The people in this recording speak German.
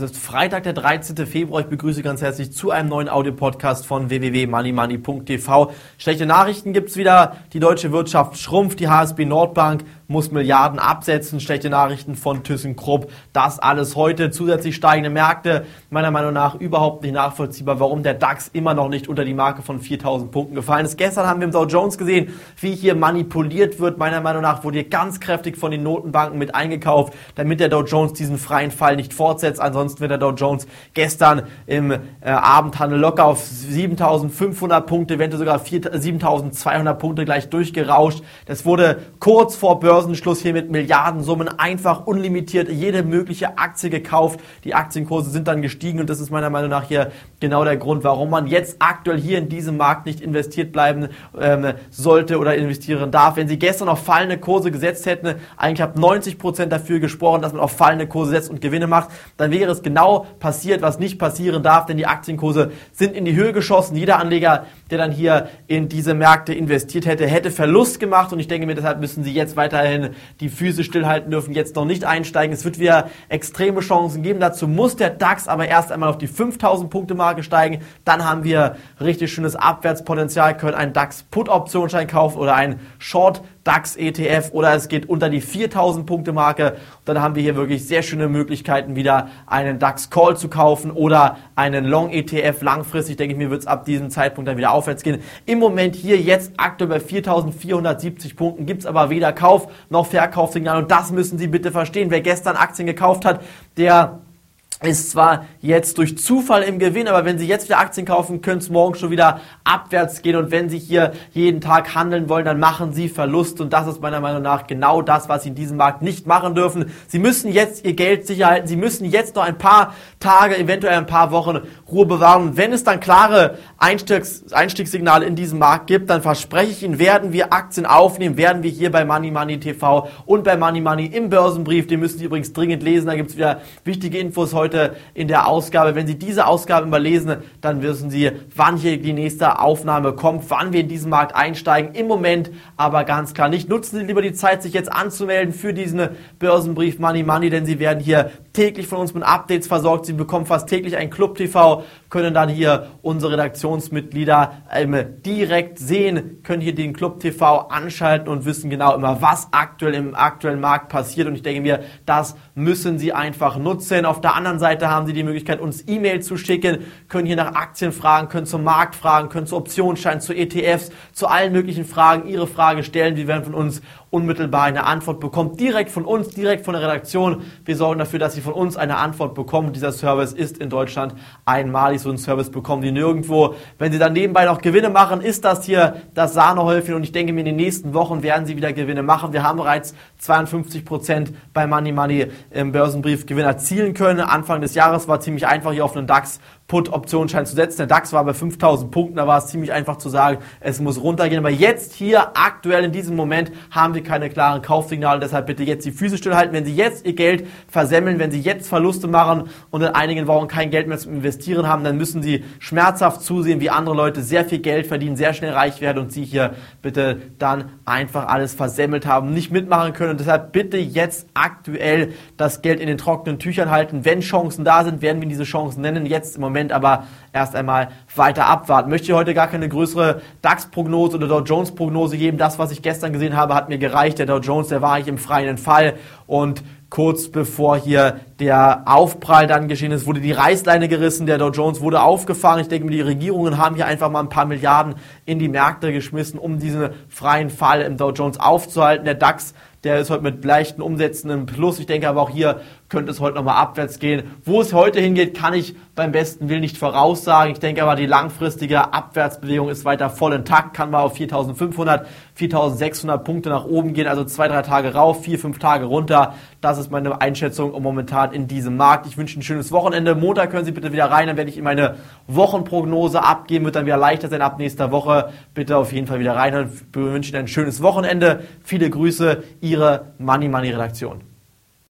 Es ist Freitag, der 13. Februar. Ich begrüße ganz herzlich zu einem neuen Audiopodcast von www.moneymoney.tv. Schlechte Nachrichten gibt's wieder. Die deutsche Wirtschaft schrumpft. Die HSB Nordbank muss Milliarden absetzen. Schlechte Nachrichten von ThyssenKrupp. Das alles heute. Zusätzlich steigende Märkte. Meiner Meinung nach überhaupt nicht nachvollziehbar, warum der DAX immer noch nicht unter die Marke von 4000 Punkten gefallen ist. Gestern haben wir im Dow Jones gesehen, wie hier manipuliert wird. Meiner Meinung nach wurde hier ganz kräftig von den Notenbanken mit eingekauft, damit der Dow Jones diesen freien Fall nicht fortsetzt. Ansonsten wird der Dow Jones gestern im äh, Abendhandel locker auf 7500 Punkte, eventuell sogar 7200 Punkte gleich durchgerauscht. Das wurde kurz vor Börse Börsenschluss hier mit Milliardensummen einfach unlimitiert jede mögliche Aktie gekauft. Die Aktienkurse sind dann gestiegen und das ist meiner Meinung nach hier genau der Grund, warum man jetzt aktuell hier in diesem Markt nicht investiert bleiben ähm, sollte oder investieren darf. Wenn Sie gestern auf fallende Kurse gesetzt hätten, eigentlich habe 90 Prozent dafür gesprochen, dass man auf fallende Kurse setzt und Gewinne macht, dann wäre es genau passiert, was nicht passieren darf, denn die Aktienkurse sind in die Höhe geschossen. Jeder Anleger, der dann hier in diese Märkte investiert hätte, hätte Verlust gemacht und ich denke mir, deshalb müssen Sie jetzt weiterhin weiterhin die Füße stillhalten dürfen, jetzt noch nicht einsteigen. Es wird wieder extreme Chancen geben. Dazu muss der DAX aber erst einmal auf die 5000 Punkte Marke steigen. Dann haben wir richtig schönes Abwärtspotenzial, können einen DAX Put Optionsschein kaufen oder einen Short DAX ETF oder es geht unter die 4000 Punkte Marke. Dann haben wir hier wirklich sehr schöne Möglichkeiten, wieder einen DAX Call zu kaufen oder einen Long ETF. Langfristig denke ich mir, wird es ab diesem Zeitpunkt dann wieder aufwärts gehen. Im Moment hier jetzt aktuell bei 4470 Punkten gibt es aber weder Kauf noch Verkaufssignal und das müssen Sie bitte verstehen. Wer gestern Aktien gekauft hat, der ist zwar jetzt durch Zufall im Gewinn, aber wenn Sie jetzt wieder Aktien kaufen, können es morgen schon wieder abwärts gehen und wenn Sie hier jeden Tag handeln wollen, dann machen Sie Verlust und das ist meiner Meinung nach genau das, was Sie in diesem Markt nicht machen dürfen. Sie müssen jetzt Ihr Geld sicher halten, Sie müssen jetzt noch ein paar Tage, eventuell ein paar Wochen Ruhe bewahren. wenn es dann klare Einstiegs Einstiegssignale in diesem Markt gibt, dann verspreche ich Ihnen, werden wir Aktien aufnehmen, werden wir hier bei Money Money TV und bei Money Money im Börsenbrief, den müssen Sie übrigens dringend lesen, da gibt es wieder wichtige Infos heute heute in der Ausgabe. Wenn Sie diese Ausgabe überlesen, dann wissen Sie, wann hier die nächste Aufnahme kommt, wann wir in diesen Markt einsteigen. Im Moment aber ganz klar nicht. Nutzen Sie lieber die Zeit, sich jetzt anzumelden für diesen Börsenbrief Money Money, denn Sie werden hier täglich von uns mit Updates versorgt. Sie bekommen fast täglich ein Club TV, können dann hier unsere Redaktionsmitglieder ähm, direkt sehen, können hier den Club TV anschalten und wissen genau immer, was aktuell im aktuellen Markt passiert. Und ich denke mir, das müssen Sie einfach nutzen. Auf der anderen Seite haben Sie die Möglichkeit, uns E-Mail zu schicken, können hier nach Aktien fragen, können zum Markt fragen, können zu Optionsscheinen, zu ETFs, zu allen möglichen Fragen Ihre Frage stellen. Sie werden von uns unmittelbar eine Antwort bekommen, direkt von uns, direkt von der Redaktion. Wir sorgen dafür, dass Sie von uns eine Antwort bekommen. Dieser Service ist in Deutschland einmalig. So einen Service bekommen die nirgendwo. Wenn Sie dann nebenbei noch Gewinne machen, ist das hier das Sahnehäufchen. Und ich denke mir, in den nächsten Wochen werden Sie wieder Gewinne machen. Wir haben bereits 52 Prozent bei Money Money im Börsenbrief Gewinn erzielen können. Anfang des Jahres war ziemlich einfach, hier auf einen DAX Put-Optionsschein zu setzen. Der DAX war bei 5000 Punkten, da war es ziemlich einfach zu sagen, es muss runtergehen. Aber jetzt hier aktuell in diesem Moment haben wir keine klaren Kaufsignale. Deshalb bitte jetzt die Füße stillhalten. Wenn Sie jetzt Ihr Geld versemmeln, wenn Sie jetzt Verluste machen und in einigen Wochen kein Geld mehr zum Investieren haben, dann müssen Sie schmerzhaft zusehen, wie andere Leute sehr viel Geld verdienen, sehr schnell reich werden und Sie hier bitte dann einfach alles versemmelt haben, nicht mitmachen können. Und deshalb bitte jetzt aktuell das Geld in den trockenen Tüchern halten. Wenn Chancen da sind, werden wir diese Chancen nennen. Jetzt im Moment aber erst einmal weiter abwarten. Möchte heute gar keine größere DAX-Prognose oder Dow Jones-Prognose geben. Das, was ich gestern gesehen habe, hat mir gereicht. Der Dow Jones, der war eigentlich im freien Fall und kurz bevor hier der Aufprall dann geschehen ist, wurde die Reißleine gerissen, der Dow Jones wurde aufgefahren. Ich denke, die Regierungen haben hier einfach mal ein paar Milliarden in die Märkte geschmissen, um diesen freien Fall im Dow Jones aufzuhalten. Der DAX der ist heute mit leichten Umsätzen im Plus. Ich denke aber auch hier könnte es heute nochmal abwärts gehen. Wo es heute hingeht, kann ich beim besten Willen nicht voraussagen. Ich denke aber, die langfristige Abwärtsbewegung ist weiter voll intakt. Kann mal auf 4500, 4600 Punkte nach oben gehen. Also zwei, drei Tage rauf, vier, fünf Tage runter. Das ist meine Einschätzung momentan in diesem Markt. Ich wünsche ein schönes Wochenende. Montag können Sie bitte wieder rein. Dann werde ich Ihnen meine Wochenprognose abgeben. Wird dann wieder leichter sein ab nächster Woche. Bitte auf jeden Fall wieder rein. Ich wünsche Ihnen ein schönes Wochenende. Viele Grüße. Ihre Money Money Redaktion.